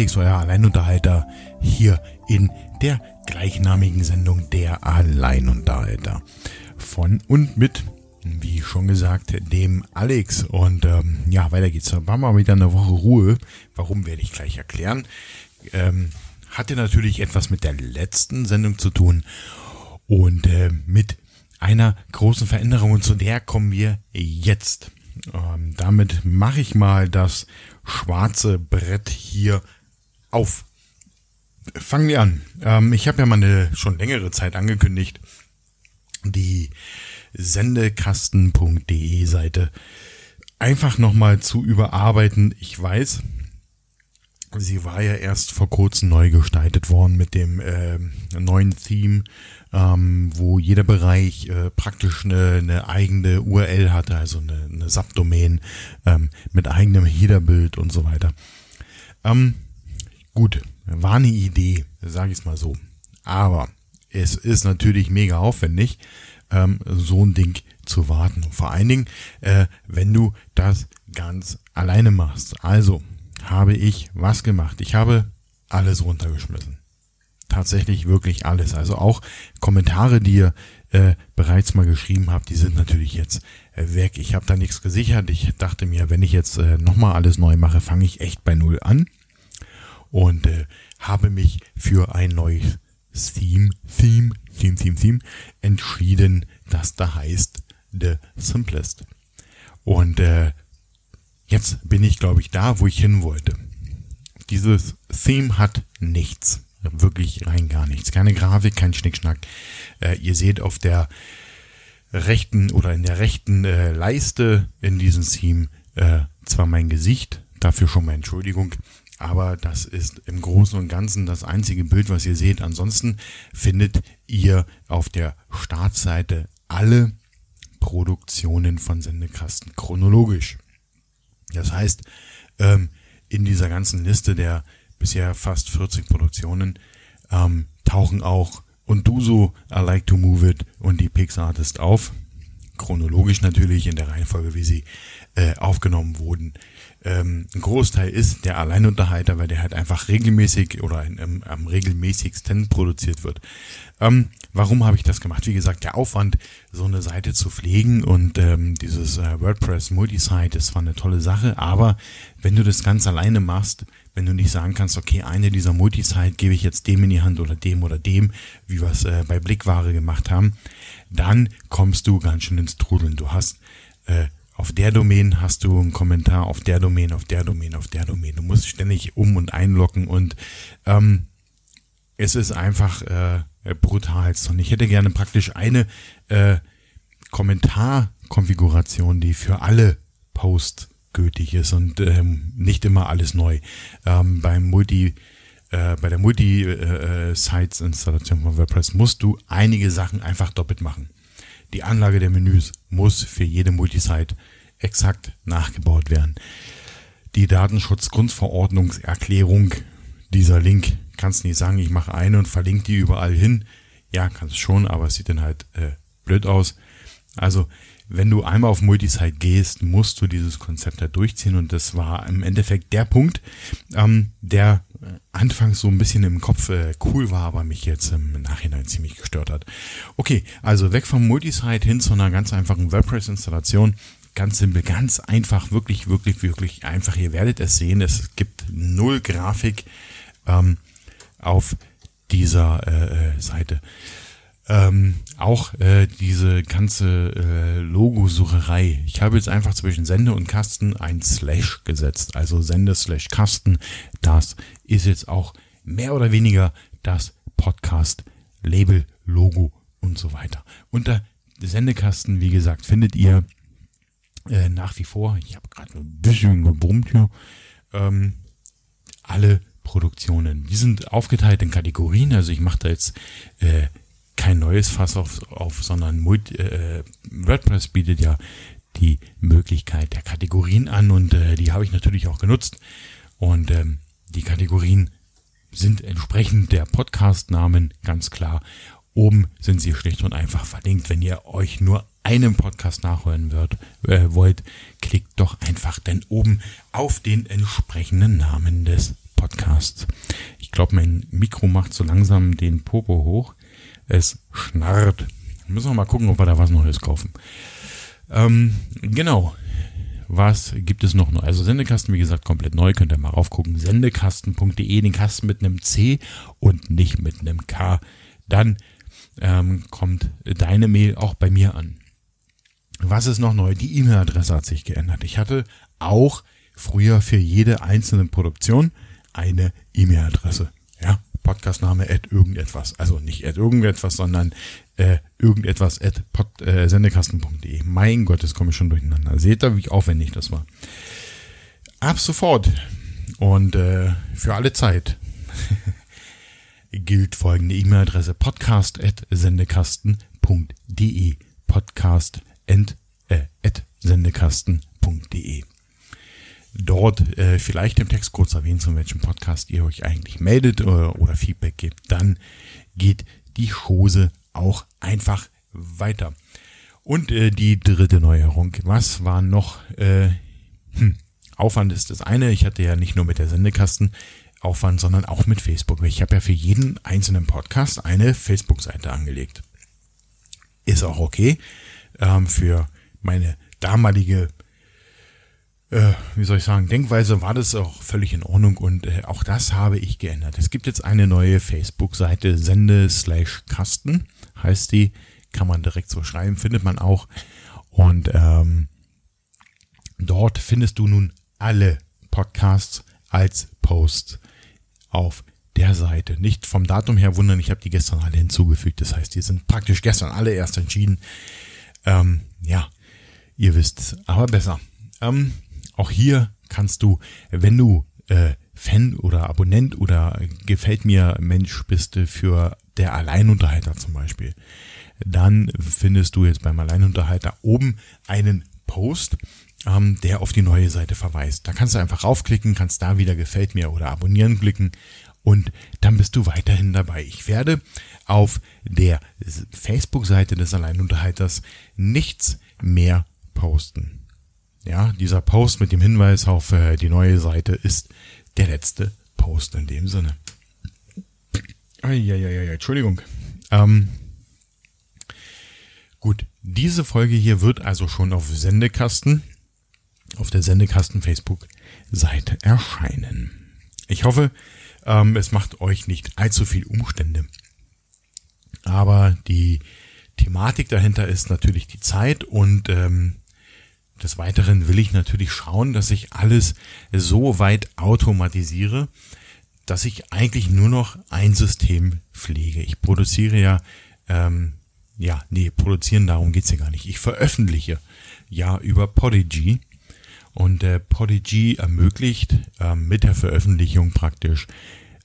Alex, euer Alleinunterhalter, hier in der gleichnamigen Sendung Der Alleinunterhalter. Von und mit, wie schon gesagt, dem Alex. Und ähm, ja, weiter geht's. War mal wieder eine Woche Ruhe. Warum werde ich gleich erklären. Ähm, hatte natürlich etwas mit der letzten Sendung zu tun und äh, mit einer großen Veränderung und zu der kommen wir jetzt. Ähm, damit mache ich mal das schwarze Brett hier auf. Fangen wir an. Ähm, ich habe ja mal eine schon längere Zeit angekündigt, die sendekasten.de Seite einfach nochmal zu überarbeiten. Ich weiß, sie war ja erst vor kurzem neu gestaltet worden mit dem äh, neuen Theme ähm, wo jeder Bereich äh, praktisch eine, eine eigene URL hatte, also eine, eine Subdomain ähm, mit eigenem Headerbild und so weiter. Ähm, gut, war eine Idee, sage ich es mal so. Aber es ist natürlich mega aufwendig, ähm, so ein Ding zu warten. Vor allen Dingen, äh, wenn du das ganz alleine machst. Also habe ich was gemacht. Ich habe alles runtergeschmissen tatsächlich wirklich alles. Also auch Kommentare, die ihr äh, bereits mal geschrieben habt, die sind natürlich jetzt äh, weg. Ich habe da nichts gesichert. Ich dachte mir, wenn ich jetzt äh, nochmal alles neu mache, fange ich echt bei Null an und äh, habe mich für ein neues Theme, Theme, Theme, Theme, Theme entschieden, das da heißt The Simplest. Und äh, jetzt bin ich, glaube ich, da, wo ich hin wollte. Dieses Theme hat nichts. Wirklich rein gar nichts. Keine Grafik, kein Schnickschnack. Äh, ihr seht auf der rechten oder in der rechten äh, Leiste in diesem Theme äh, zwar mein Gesicht, dafür schon mal Entschuldigung, aber das ist im Großen und Ganzen das einzige Bild, was ihr seht. Ansonsten findet ihr auf der Startseite alle Produktionen von Sendekasten chronologisch. Das heißt, ähm, in dieser ganzen Liste der bisher fast 40 Produktionen, ähm, tauchen auch und du so I Like to Move It und die Pixartist auf. Chronologisch natürlich in der Reihenfolge, wie sie äh, aufgenommen wurden. Ähm, ein Großteil ist der Alleinunterhalter, weil der halt einfach regelmäßig oder in, im, am regelmäßigsten produziert wird. Ähm, warum habe ich das gemacht? Wie gesagt, der Aufwand, so eine Seite zu pflegen und ähm, dieses äh, WordPress Multisite ist zwar eine tolle Sache, aber wenn du das ganz alleine machst, wenn du nicht sagen kannst, okay, eine dieser Multisite gebe ich jetzt dem in die Hand oder dem oder dem, wie wir es äh, bei Blickware gemacht haben, dann kommst du ganz schön ins Trudeln. Du hast äh, auf der Domain hast du einen Kommentar, auf der Domain, auf der Domain, auf der Domain. Du musst ständig um und einloggen und ähm, es ist einfach äh, brutal. Und ich hätte gerne praktisch eine äh, Kommentarkonfiguration, die für alle Posts gültig ist und ähm, nicht immer alles neu. Ähm, beim Multi, äh, bei der Multi-Sites-Installation äh, von WordPress musst du einige Sachen einfach doppelt machen. Die Anlage der Menüs muss für jede Multisite exakt nachgebaut werden. Die Datenschutzgrundverordnungserklärung, dieser Link, kannst nicht sagen, ich mache eine und verlinke die überall hin. Ja, kannst schon, aber es sieht dann halt äh, blöd aus. Also wenn du einmal auf Multisite gehst, musst du dieses Konzept da durchziehen und das war im Endeffekt der Punkt, ähm, der anfangs so ein bisschen im Kopf äh, cool war, aber mich jetzt im Nachhinein ziemlich gestört hat. Okay, also weg vom Multisite hin zu einer ganz einfachen WordPress-Installation. Ganz simpel, ganz einfach, wirklich, wirklich, wirklich einfach. Ihr werdet es sehen, es gibt null Grafik ähm, auf dieser äh, äh Seite. Ähm, auch äh, diese ganze äh, Logosucherei. Ich habe jetzt einfach zwischen Sende und Kasten ein Slash gesetzt. Also Sende slash Kasten. Das ist jetzt auch mehr oder weniger das Podcast, Label, Logo und so weiter. Unter Sendekasten, wie gesagt, findet ihr äh, nach wie vor, ich habe gerade ein bisschen gebrummt hier, ähm, alle Produktionen. Die sind aufgeteilt in Kategorien. Also ich mache da jetzt äh, kein neues Fass auf, auf sondern Multi, äh, WordPress bietet ja die Möglichkeit der Kategorien an und äh, die habe ich natürlich auch genutzt. Und ähm, die Kategorien sind entsprechend der Podcast-Namen ganz klar. Oben sind sie schlicht und einfach verlinkt. Wenn ihr euch nur einen Podcast nachhören wird, äh, wollt, klickt doch einfach denn oben auf den entsprechenden Namen des Podcasts. Ich glaube, mein Mikro macht so langsam den Popo hoch. Es schnarrt. Müssen wir mal gucken, ob wir da was Neues kaufen. Ähm, genau. Was gibt es noch? Also Sendekasten, wie gesagt, komplett neu. Könnt ihr mal raufgucken. Sendekasten.de, den Kasten mit einem C und nicht mit einem K. Dann ähm, kommt deine Mail auch bei mir an. Was ist noch neu? Die E-Mail-Adresse hat sich geändert. Ich hatte auch früher für jede einzelne Produktion eine E-Mail-Adresse. Podcastname at irgendetwas. Also nicht at irgendetwas, sondern äh, irgendetwas at äh, sendekasten.de. Mein Gott, das komme ich schon durcheinander. Seht ihr, wie aufwendig das war. Ab sofort und äh, für alle Zeit gilt folgende E-Mail-Adresse podcast.sendekasten.de podcast at, äh, at sendekasten.de Dort äh, vielleicht im Text kurz erwähnen, zu welchem Podcast ihr euch eigentlich meldet oder, äh, oder Feedback gebt. Dann geht die Chose auch einfach weiter. Und äh, die dritte Neuerung. Was war noch? Äh, hm, Aufwand ist das eine. Ich hatte ja nicht nur mit der Sendekasten Aufwand, sondern auch mit Facebook. Ich habe ja für jeden einzelnen Podcast eine Facebook-Seite angelegt. Ist auch okay. Ähm, für meine damalige, äh, wie soll ich sagen, Denkweise war das auch völlig in Ordnung und äh, auch das habe ich geändert. Es gibt jetzt eine neue Facebook-Seite, Sende slash Kasten heißt die, kann man direkt so schreiben, findet man auch. Und ähm, dort findest du nun alle Podcasts als Posts auf der Seite. Nicht vom Datum her wundern, ich habe die gestern alle hinzugefügt. Das heißt, die sind praktisch gestern alle erst entschieden. Ähm, ja, ihr wisst aber besser. Ähm, auch hier kannst du, wenn du äh, Fan oder Abonnent oder gefällt mir Mensch bist für der Alleinunterhalter zum Beispiel, dann findest du jetzt beim Alleinunterhalter oben einen Post, ähm, der auf die neue Seite verweist. Da kannst du einfach raufklicken, kannst da wieder gefällt mir oder abonnieren klicken und dann bist du weiterhin dabei. Ich werde auf der Facebook-Seite des Alleinunterhalters nichts mehr posten. Ja, dieser Post mit dem Hinweis auf äh, die neue Seite ist der letzte Post in dem Sinne. Eieiei, Entschuldigung. Ähm, gut, diese Folge hier wird also schon auf Sendekasten auf der Sendekasten Facebook-Seite erscheinen. Ich hoffe, ähm, es macht euch nicht allzu viel Umstände. Aber die Thematik dahinter ist natürlich die Zeit und ähm, des Weiteren will ich natürlich schauen, dass ich alles so weit automatisiere, dass ich eigentlich nur noch ein System pflege. Ich produziere ja, ähm, ja, nee, produzieren, darum geht's ja gar nicht. Ich veröffentliche ja über Podigy und der Podigy ermöglicht ähm, mit der Veröffentlichung praktisch,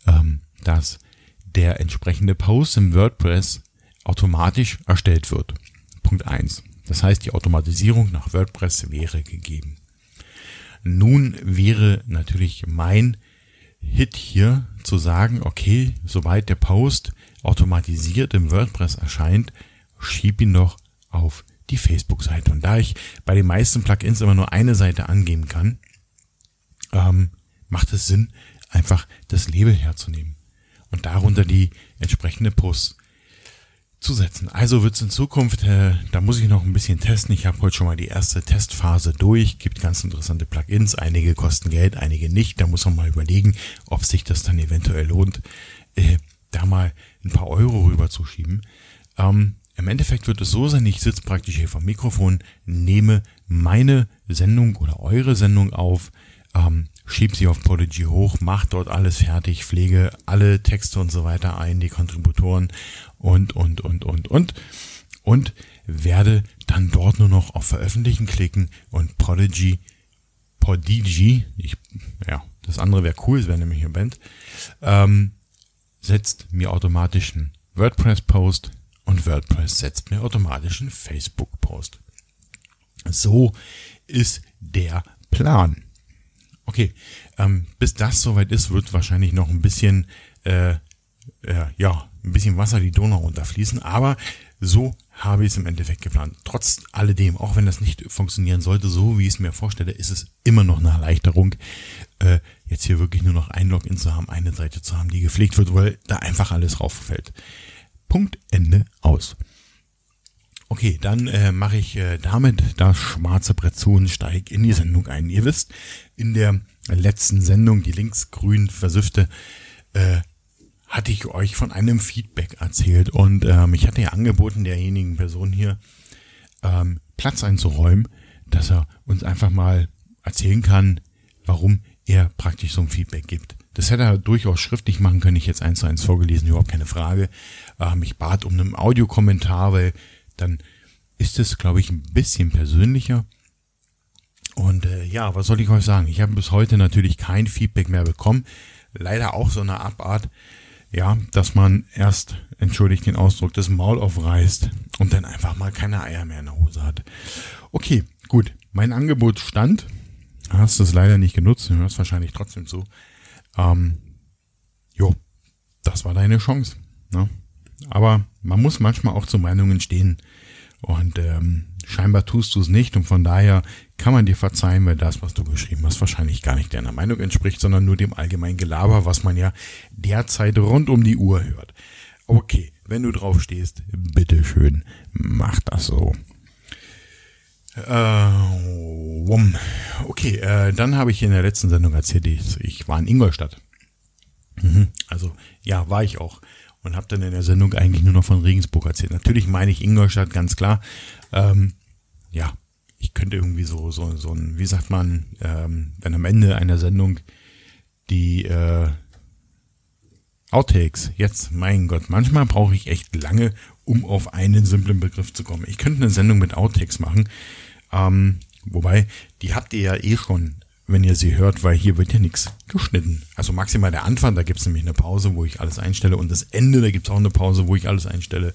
ähm, dass der entsprechende Post im WordPress automatisch erstellt wird. Punkt eins. Das heißt, die Automatisierung nach WordPress wäre gegeben. Nun wäre natürlich mein Hit hier zu sagen, okay, sobald der Post automatisiert im WordPress erscheint, schieb ihn doch auf die Facebook-Seite. Und da ich bei den meisten Plugins immer nur eine Seite angeben kann, ähm, macht es Sinn, einfach das Label herzunehmen und darunter die entsprechende Post zu setzen. Also wird es in Zukunft, äh, da muss ich noch ein bisschen testen. Ich habe heute schon mal die erste Testphase durch. Gibt ganz interessante Plugins. Einige kosten Geld, einige nicht. Da muss man mal überlegen, ob sich das dann eventuell lohnt, äh, da mal ein paar Euro rüberzuschieben. Ähm, im Endeffekt wird es so sein, ich sitze praktisch hier vom Mikrofon, nehme meine Sendung oder eure Sendung auf, ähm, schieb sie auf Podigy hoch, mache dort alles fertig, pflege alle Texte und so weiter ein, die Kontributoren und, und, und, und, und. Und werde dann dort nur noch auf Veröffentlichen klicken und Podigy, Podigy, ich, ja, das andere wäre cool, es wäre nämlich eine Band, ähm, setzt mir automatisch einen WordPress-Post, und WordPress setzt mir automatisch einen Facebook-Post. So ist der Plan. Okay, ähm, bis das soweit ist, wird wahrscheinlich noch ein bisschen äh, äh, ja, ein bisschen Wasser die Donau runterfließen. Aber so habe ich es im Endeffekt geplant. Trotz alledem, auch wenn das nicht funktionieren sollte, so wie ich es mir vorstelle, ist es immer noch eine Erleichterung, äh, jetzt hier wirklich nur noch ein Login zu haben, eine Seite zu haben, die gepflegt wird, weil da einfach alles rauffällt. Punkt, Ende, aus. Okay, dann äh, mache ich äh, damit das schwarze Brett zu und steige in die Sendung ein. Ihr wisst, in der letzten Sendung, die linksgrün versüffte, äh, hatte ich euch von einem Feedback erzählt und ähm, ich hatte ja angeboten, derjenigen Person hier ähm, Platz einzuräumen, dass er uns einfach mal erzählen kann, warum er praktisch so ein Feedback gibt. Das hätte er durchaus schriftlich machen können, ich jetzt eins zu eins vorgelesen, überhaupt keine Frage. Ähm, ich bat um einen Audiokommentar, weil dann ist es, glaube ich, ein bisschen persönlicher. Und äh, ja, was soll ich euch sagen? Ich habe bis heute natürlich kein Feedback mehr bekommen. Leider auch so eine Abart, ja, dass man erst, entschuldigt den Ausdruck, das Maul aufreißt und dann einfach mal keine Eier mehr in der Hose hat. Okay, gut. Mein Angebot stand. Hast es leider nicht genutzt, du hörst wahrscheinlich trotzdem zu. Ähm, jo, das war deine Chance. Ne? Aber man muss manchmal auch zu Meinungen stehen. Und ähm, scheinbar tust du es nicht. Und von daher kann man dir verzeihen, weil das, was du geschrieben hast, wahrscheinlich gar nicht deiner Meinung entspricht, sondern nur dem allgemeinen Gelaber, was man ja derzeit rund um die Uhr hört. Okay, wenn du drauf stehst, bitteschön, mach das so. Äh, okay, äh, dann habe ich in der letzten Sendung erzählt, ich, ich war in Ingolstadt. Mhm, also ja, war ich auch und habe dann in der Sendung eigentlich nur noch von Regensburg erzählt. Natürlich meine ich Ingolstadt, ganz klar. Ähm, ja, ich könnte irgendwie so, so, so ein, wie sagt man, ähm, wenn am Ende einer Sendung die äh, Outtakes, jetzt, mein Gott, manchmal brauche ich echt lange, um auf einen simplen Begriff zu kommen. Ich könnte eine Sendung mit Outtakes machen, ähm, wobei, die habt ihr ja eh schon wenn ihr sie hört, weil hier wird ja nichts geschnitten. Also maximal der Anfang, da gibt es nämlich eine Pause, wo ich alles einstelle und das Ende, da gibt es auch eine Pause, wo ich alles einstelle.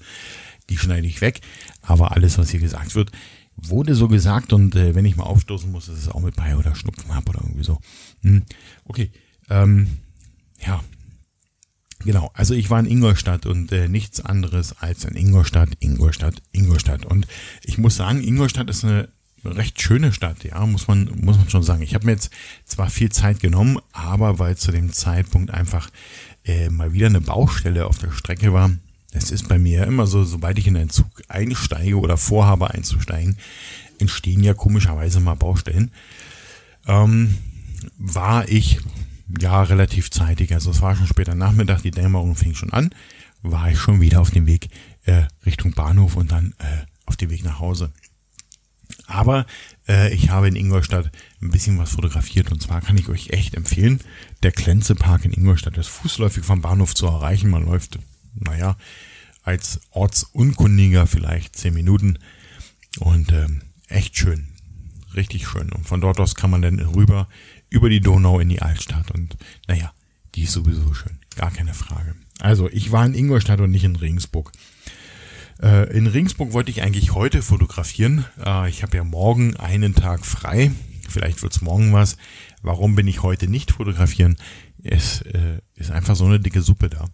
Die schneide ich weg. Aber alles, was hier gesagt wird, wurde so gesagt und äh, wenn ich mal aufstoßen muss, ist es auch mit bei oder Schnupfen habe oder irgendwie so. Hm. Okay, ähm, ja. Genau, also ich war in Ingolstadt und äh, nichts anderes als in Ingolstadt, Ingolstadt, Ingolstadt. Und ich muss sagen, Ingolstadt ist eine recht schöne Stadt, ja, muss man, muss man schon sagen. Ich habe mir jetzt zwar viel Zeit genommen, aber weil zu dem Zeitpunkt einfach äh, mal wieder eine Baustelle auf der Strecke war. Es ist bei mir immer so, sobald ich in einen Zug einsteige oder vorhabe einzusteigen, entstehen ja komischerweise mal Baustellen. Ähm, war ich ja relativ zeitig, also es war schon später Nachmittag, die Dämmerung fing schon an, war ich schon wieder auf dem Weg äh, Richtung Bahnhof und dann äh, auf dem Weg nach Hause. Aber äh, ich habe in Ingolstadt ein bisschen was fotografiert und zwar kann ich euch echt empfehlen, der Klenzepark in Ingolstadt ist fußläufig vom Bahnhof zu erreichen. Man läuft, naja, als Ortsunkundiger vielleicht zehn Minuten und ähm, echt schön, richtig schön. Und von dort aus kann man dann rüber über die Donau in die Altstadt und naja, die ist sowieso schön, gar keine Frage. Also ich war in Ingolstadt und nicht in Regensburg. Äh, in Ringsburg wollte ich eigentlich heute fotografieren. Äh, ich habe ja morgen einen Tag frei. Vielleicht wird's morgen was. Warum bin ich heute nicht fotografieren? Es äh, ist einfach so eine dicke Suppe da.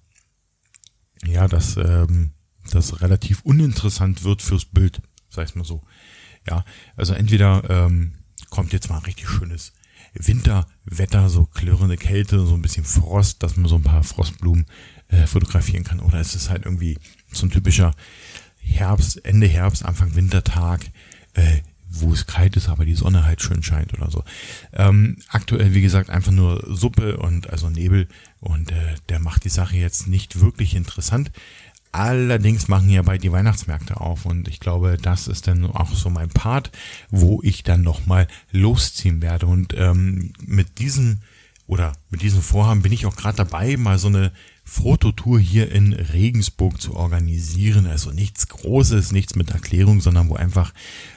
Ja, dass ähm, das relativ uninteressant wird fürs Bild, sag ich mal so. Ja, also entweder ähm, kommt jetzt mal richtig schönes Winterwetter, so klirrende Kälte, so ein bisschen Frost, dass man so ein paar Frostblumen äh, fotografieren kann. Oder es ist halt irgendwie so ein typischer Herbst, Ende Herbst, Anfang Wintertag, äh, wo es kalt ist, aber die Sonne halt schön scheint oder so. Ähm, aktuell, wie gesagt, einfach nur Suppe und also Nebel und äh, der macht die Sache jetzt nicht wirklich interessant. Allerdings machen ja bald die Weihnachtsmärkte auf und ich glaube, das ist dann auch so mein Part, wo ich dann nochmal losziehen werde. Und ähm, mit diesem oder mit diesem Vorhaben bin ich auch gerade dabei, mal so eine Fototour hier in Regensburg zu organisieren. Also nichts Großes, nichts mit Erklärung, sondern wo einfach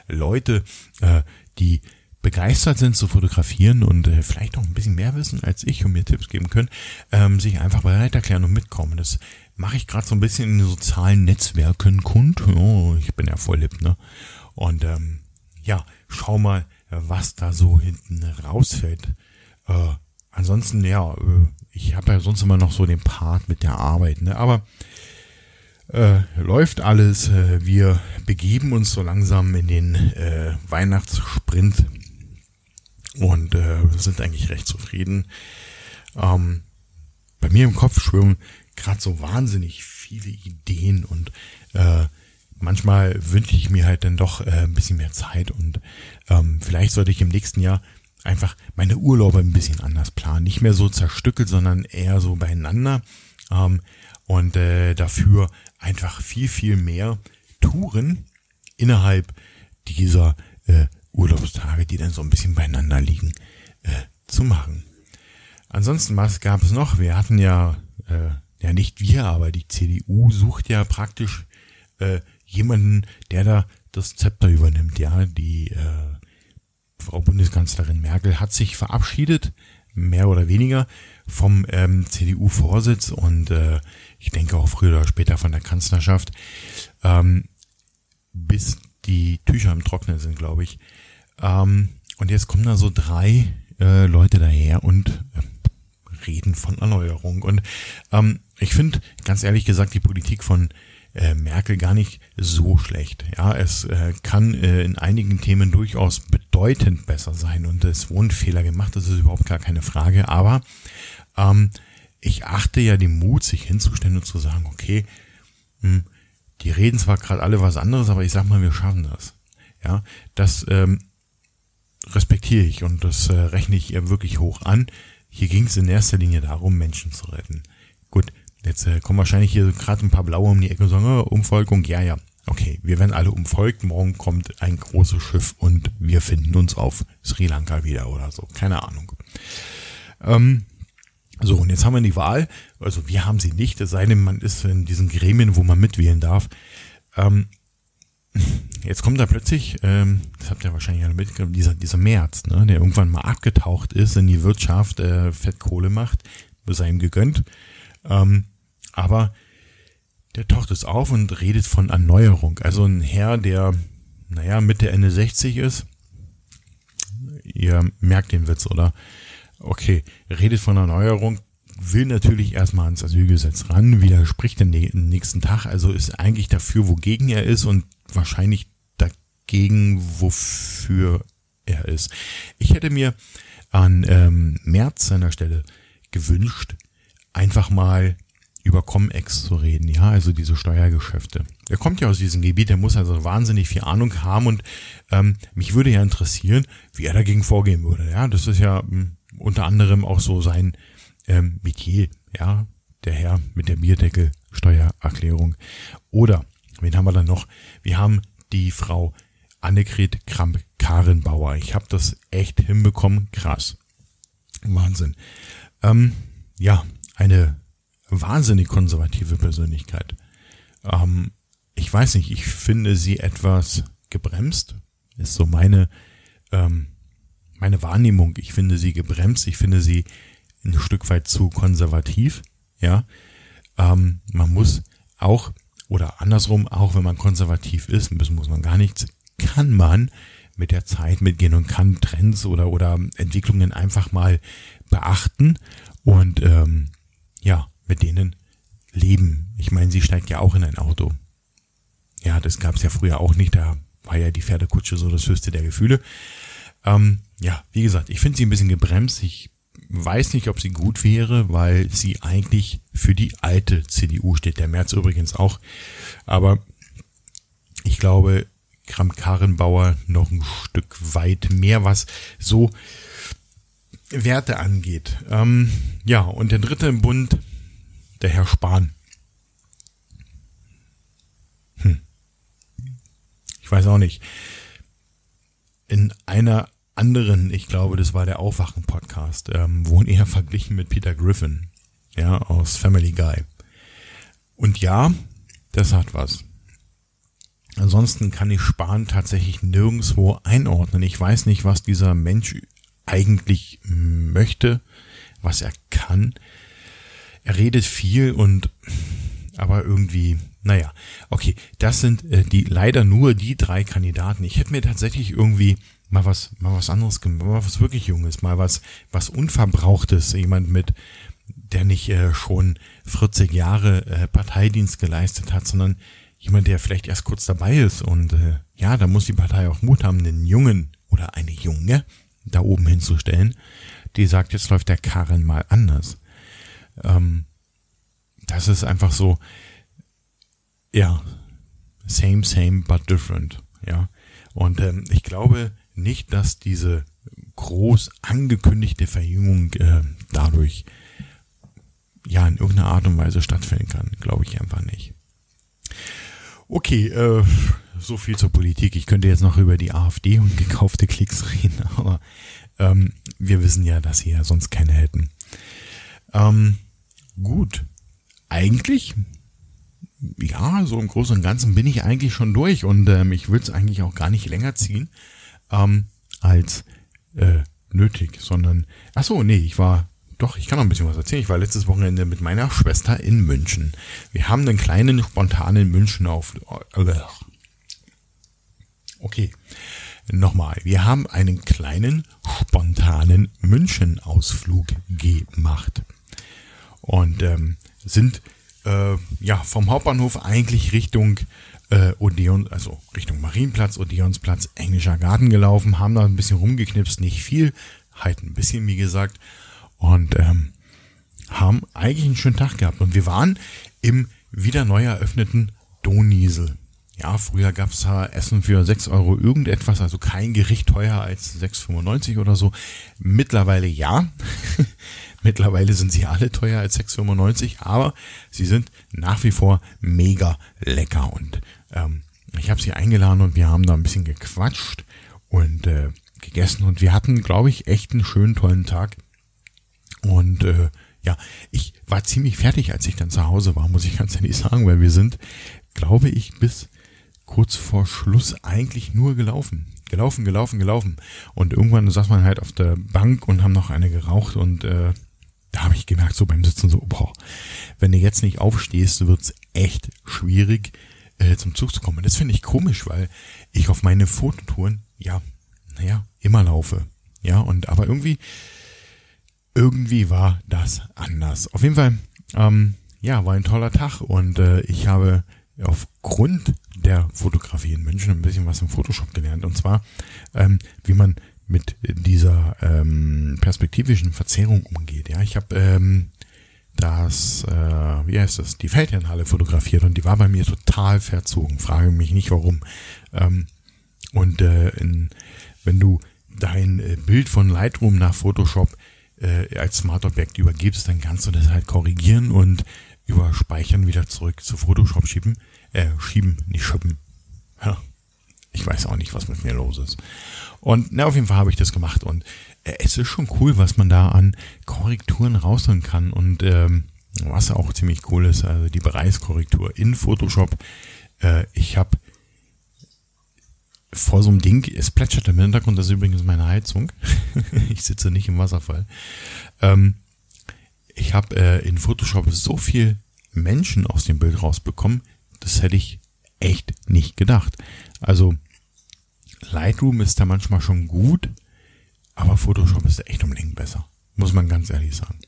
Leute, äh, die begeistert sind zu fotografieren und äh, vielleicht noch ein bisschen mehr wissen als ich und mir Tipps geben können, ähm, sich einfach bereit erklären und mitkommen. Das mache ich gerade so ein bisschen in den sozialen Netzwerken kund. Oh, ich bin ja voll lieb, ne? Und ähm, ja, schau mal, was da so hinten rausfällt. Äh, ansonsten, ja, äh, ich habe ja sonst immer noch so den Part mit der Arbeit, ne? Aber äh, läuft alles. Äh, wir begeben uns so langsam in den äh, Weihnachtssprint und äh, sind eigentlich recht zufrieden. Ähm, bei mir im Kopf schwimmen gerade so wahnsinnig viele Ideen und äh, manchmal wünsche ich mir halt dann doch äh, ein bisschen mehr Zeit und ähm, vielleicht sollte ich im nächsten Jahr einfach meine Urlaube ein bisschen anders planen. Nicht mehr so zerstückelt, sondern eher so beieinander ähm, und äh, dafür einfach viel, viel mehr Touren innerhalb dieser äh, Urlaubstage, die dann so ein bisschen beieinander liegen, äh, zu machen. Ansonsten, was gab es noch? Wir hatten ja, äh, ja nicht wir, aber die CDU sucht ja praktisch äh, jemanden, der da das Zepter übernimmt. Ja, die äh, Frau Bundeskanzlerin Merkel hat sich verabschiedet, mehr oder weniger, vom ähm, CDU-Vorsitz und äh, ich denke auch früher oder später von der Kanzlerschaft, ähm, bis die Tücher im Trocknen sind, glaube ich. Ähm, und jetzt kommen da so drei äh, Leute daher und äh, reden von Erneuerung. Und ähm, ich finde, ganz ehrlich gesagt, die Politik von äh, Merkel gar nicht so schlecht. Ja, es äh, kann äh, in einigen Themen durchaus bedeutend besser sein und es wurden Fehler gemacht, das ist überhaupt gar keine Frage. Aber ähm, ich achte ja den Mut, sich hinzustellen und zu sagen, okay, mh, die reden zwar gerade alle was anderes, aber ich sag mal, wir schaffen das. Ja, das ähm, respektiere ich und das äh, rechne ich ihr wirklich hoch an. Hier ging es in erster Linie darum, Menschen zu retten. Gut, jetzt äh, kommen wahrscheinlich hier gerade ein paar Blaue um die Ecke und sagen, oh, Umvolkung, ja, ja. Okay, wir werden alle umfolgt. Morgen kommt ein großes Schiff und wir finden uns auf Sri Lanka wieder oder so. Keine Ahnung. Ähm, so, und jetzt haben wir die Wahl. Also wir haben sie nicht, es sei denn, man ist in diesen Gremien, wo man mitwählen darf. Ähm, Jetzt kommt da plötzlich, ähm, das habt ihr wahrscheinlich alle mitgekriegt, dieser, dieser März, ne, der irgendwann mal abgetaucht ist in die Wirtschaft, äh, Fettkohle macht, sei ihm gegönnt. Ähm, aber der taucht es auf und redet von Erneuerung. Also ein Herr, der, naja, Mitte, Ende 60 ist. Ihr merkt den Witz, oder? Okay, redet von Erneuerung, will natürlich erstmal ans Asylgesetz ran, widerspricht den nächsten Tag, also ist eigentlich dafür, wogegen er ist und wahrscheinlich dagegen, wofür er ist. Ich hätte mir an ähm, März seiner Stelle gewünscht, einfach mal über Comex zu reden, ja, also diese Steuergeschäfte. Er kommt ja aus diesem Gebiet, er muss also wahnsinnig viel Ahnung haben und ähm, mich würde ja interessieren, wie er dagegen vorgehen würde. Ja, das ist ja ähm, unter anderem auch so sein ähm, Metier, ja, der Herr mit der Bierdeckel-Steuererklärung. Oder, wen haben wir dann noch? Wir haben die Frau Annegret Kramp-Karenbauer. Ich habe das echt hinbekommen. Krass. Wahnsinn. Ähm, ja, eine wahnsinnig konservative Persönlichkeit. Ähm, ich weiß nicht, ich finde sie etwas gebremst. Ist so meine, ähm, meine Wahrnehmung. Ich finde sie gebremst. Ich finde sie ein Stück weit zu konservativ. Ja, ähm, man muss auch oder andersrum, auch wenn man konservativ ist, müssen muss man gar nichts, kann man mit der Zeit mitgehen und kann Trends oder oder Entwicklungen einfach mal beachten und ähm, ja mit denen leben. Ich meine, sie steigt ja auch in ein Auto. Ja, das gab es ja früher auch nicht. Da war ja die Pferdekutsche so das höchste der Gefühle. Ähm, ja, wie gesagt, ich finde sie ein bisschen gebremst. Ich weiß nicht, ob sie gut wäre, weil sie eigentlich für die alte CDU steht. Der März übrigens auch. Aber ich glaube, Kramp-Karrenbauer noch ein Stück weit mehr, was so Werte angeht. Ähm, ja, und der dritte im Bund, der Herr Spahn. Hm. Ich weiß auch nicht. In einer anderen, ich glaube, das war der Aufwachen-Podcast, ähm, wurden eher verglichen mit Peter Griffin, ja, aus Family Guy. Und ja, das hat was. Ansonsten kann ich Spahn tatsächlich nirgendwo einordnen. Ich weiß nicht, was dieser Mensch eigentlich möchte, was er kann. Er redet viel und aber irgendwie, naja, okay, das sind äh, die leider nur die drei Kandidaten. Ich hätte mir tatsächlich irgendwie mal was, mal was anderes, mal was wirklich Junges, mal was, was Unverbrauchtes, jemand mit, der nicht äh, schon 40 Jahre äh, Parteidienst geleistet hat, sondern jemand, der vielleicht erst kurz dabei ist. Und äh, ja, da muss die Partei auch Mut haben, einen Jungen oder eine Junge da oben hinzustellen, die sagt, jetzt läuft der Karren mal anders. Ähm, das ist einfach so, ja, same, same, but different. Ja. Und ähm, ich glaube nicht, dass diese groß angekündigte Verjüngung äh, dadurch ja in irgendeiner Art und Weise stattfinden kann. Glaube ich einfach nicht. Okay, äh, so viel zur Politik. Ich könnte jetzt noch über die AfD und gekaufte Klicks reden, aber ähm, wir wissen ja, dass sie ja sonst keine hätten. Ähm, gut. Eigentlich, ja, so im Großen und Ganzen bin ich eigentlich schon durch und ähm, ich will es eigentlich auch gar nicht länger ziehen ähm, als äh, nötig, sondern, ach so, nee, ich war doch, ich kann noch ein bisschen was erzählen. Ich war letztes Wochenende mit meiner Schwester in München. Wir haben einen kleinen spontanen München auf. Okay, nochmal. Wir haben einen kleinen spontanen München-Ausflug gemacht und ähm, sind äh, ja vom Hauptbahnhof eigentlich Richtung äh, Odeon, also Richtung Marienplatz, Odeonsplatz, Englischer Garten gelaufen, haben da ein bisschen rumgeknipst, nicht viel, halt ein bisschen, wie gesagt, und ähm, haben eigentlich einen schönen Tag gehabt. Und wir waren im wieder neu eröffneten Doniesel. Ja, früher gab's da Essen für 6 Euro irgendetwas, also kein Gericht teuer als 6,95 oder so. Mittlerweile ja. Mittlerweile sind sie alle teuer als 6,95, aber sie sind nach wie vor mega lecker. Und ähm, ich habe sie eingeladen und wir haben da ein bisschen gequatscht und äh, gegessen. Und wir hatten, glaube ich, echt einen schönen, tollen Tag. Und äh, ja, ich war ziemlich fertig, als ich dann zu Hause war, muss ich ganz ehrlich sagen, weil wir sind, glaube ich, bis kurz vor Schluss eigentlich nur gelaufen. Gelaufen, gelaufen, gelaufen. Und irgendwann saß man halt auf der Bank und haben noch eine geraucht und äh, da habe ich gemerkt, so beim Sitzen so, boah, wenn du jetzt nicht aufstehst, wird's echt schwierig, äh, zum Zug zu kommen. Das finde ich komisch, weil ich auf meine Fototouren, ja, naja, immer laufe. Ja, und aber irgendwie irgendwie war das anders. Auf jeden Fall, ähm, ja, war ein toller Tag und äh, ich habe aufgrund der Fotografie in München ein bisschen was im Photoshop gelernt. Und zwar, ähm, wie man mit dieser ähm, perspektivischen Verzerrung umgeht. Ja, ich habe ähm, das, äh, wie heißt das, die Feldherrnhalle fotografiert und die war bei mir total verzogen. Frage mich nicht warum. Ähm, und äh, in, wenn du dein äh, Bild von Lightroom nach Photoshop äh, als Smart-Objekt übergibst, dann kannst du das halt korrigieren und über Speichern wieder zurück zu Photoshop schieben. Äh, schieben, nicht schippen. Ja, ich weiß auch nicht, was mit mir los ist. Und na, auf jeden Fall habe ich das gemacht und äh, es ist schon cool, was man da an Korrekturen rausholen kann und ähm, was auch ziemlich cool ist, also die Bereichskorrektur in Photoshop. Äh, ich habe vor so einem Ding, es plätschert im Hintergrund, das ist übrigens meine Heizung. ich sitze nicht im Wasserfall. Ähm, ich habe äh, in Photoshop so viel Menschen aus dem Bild rausbekommen, das hätte ich echt nicht gedacht. Also Lightroom ist da manchmal schon gut, aber Photoshop ist echt Längen besser. Muss man ganz ehrlich sagen.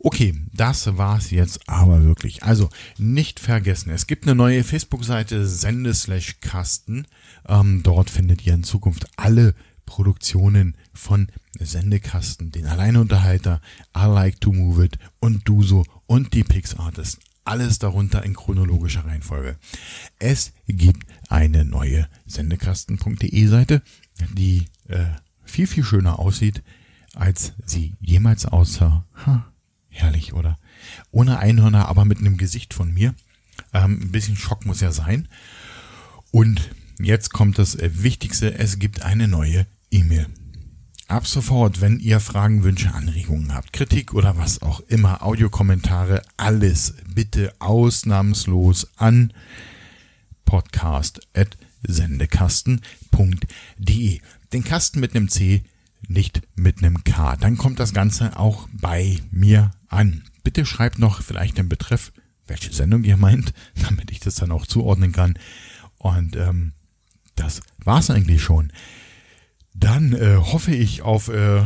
Okay, das war's jetzt aber wirklich. Also nicht vergessen, es gibt eine neue Facebook-Seite Sende Kasten. Ähm, dort findet ihr in Zukunft alle Produktionen von Sendekasten, den Alleinunterhalter, I Like to Move It und Duso und die Pix Artist. Alles darunter in chronologischer Reihenfolge. Es gibt eine neue Sendekasten.de Seite, die äh, viel, viel schöner aussieht, als sie jemals aussah. Ha Herrlich, oder? Ohne Einhörner, aber mit einem Gesicht von mir. Ähm, ein bisschen Schock muss ja sein. Und jetzt kommt das äh, Wichtigste. Es gibt eine neue E-Mail. Ab sofort, wenn ihr Fragen, Wünsche, Anregungen habt, Kritik oder was auch immer, Audiokommentare, alles bitte ausnahmslos an podcast.sendekasten.de. Den Kasten mit einem C nicht mit einem K. Dann kommt das Ganze auch bei mir an. Bitte schreibt noch vielleicht den Betreff, welche Sendung ihr meint, damit ich das dann auch zuordnen kann. Und ähm, das war's eigentlich schon. Dann äh, hoffe ich auf äh,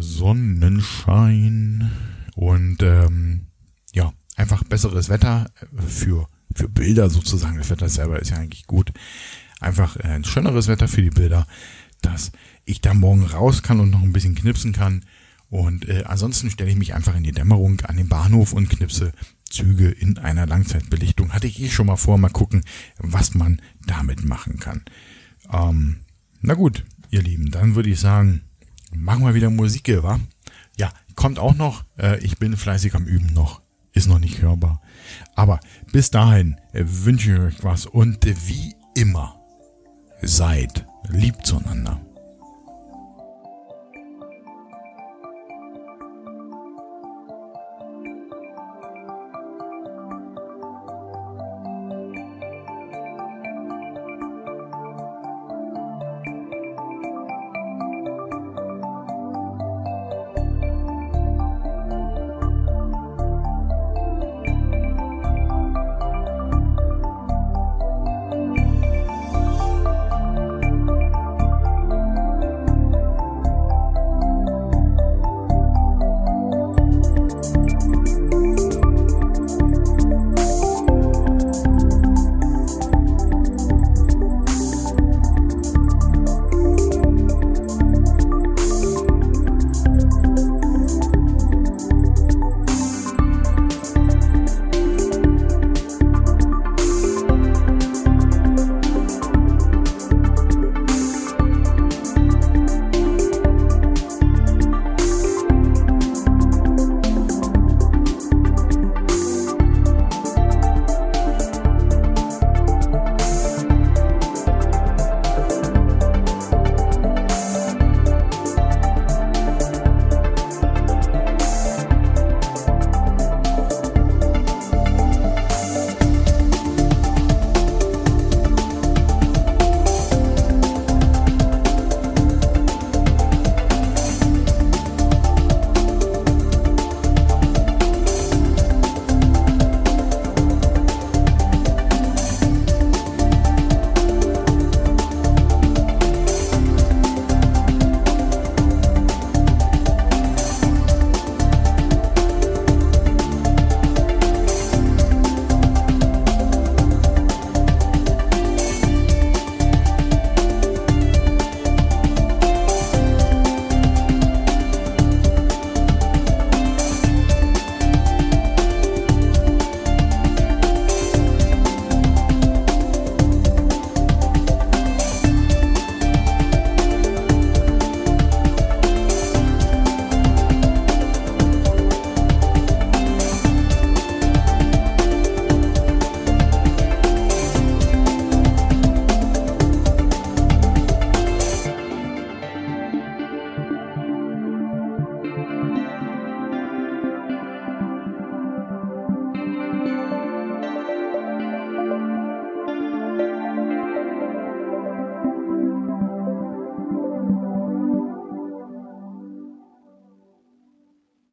Sonnenschein Und ähm, ja, einfach besseres Wetter für, für Bilder sozusagen. Das Wetter selber ist ja eigentlich gut. Einfach äh, ein schöneres Wetter für die Bilder, dass ich da morgen raus kann und noch ein bisschen knipsen kann. Und äh, ansonsten stelle ich mich einfach in die Dämmerung an den Bahnhof und knipse Züge in einer Langzeitbelichtung. Hatte ich eh schon mal vor, mal gucken, was man damit machen kann. Ähm, na gut, ihr Lieben, dann würde ich sagen, machen wir wieder Musik, wa? Ja, kommt auch noch. Äh, ich bin fleißig am Üben noch. Ist noch nicht hörbar. Aber bis dahin äh, wünsche ich euch was und äh, wie immer, seid lieb zueinander.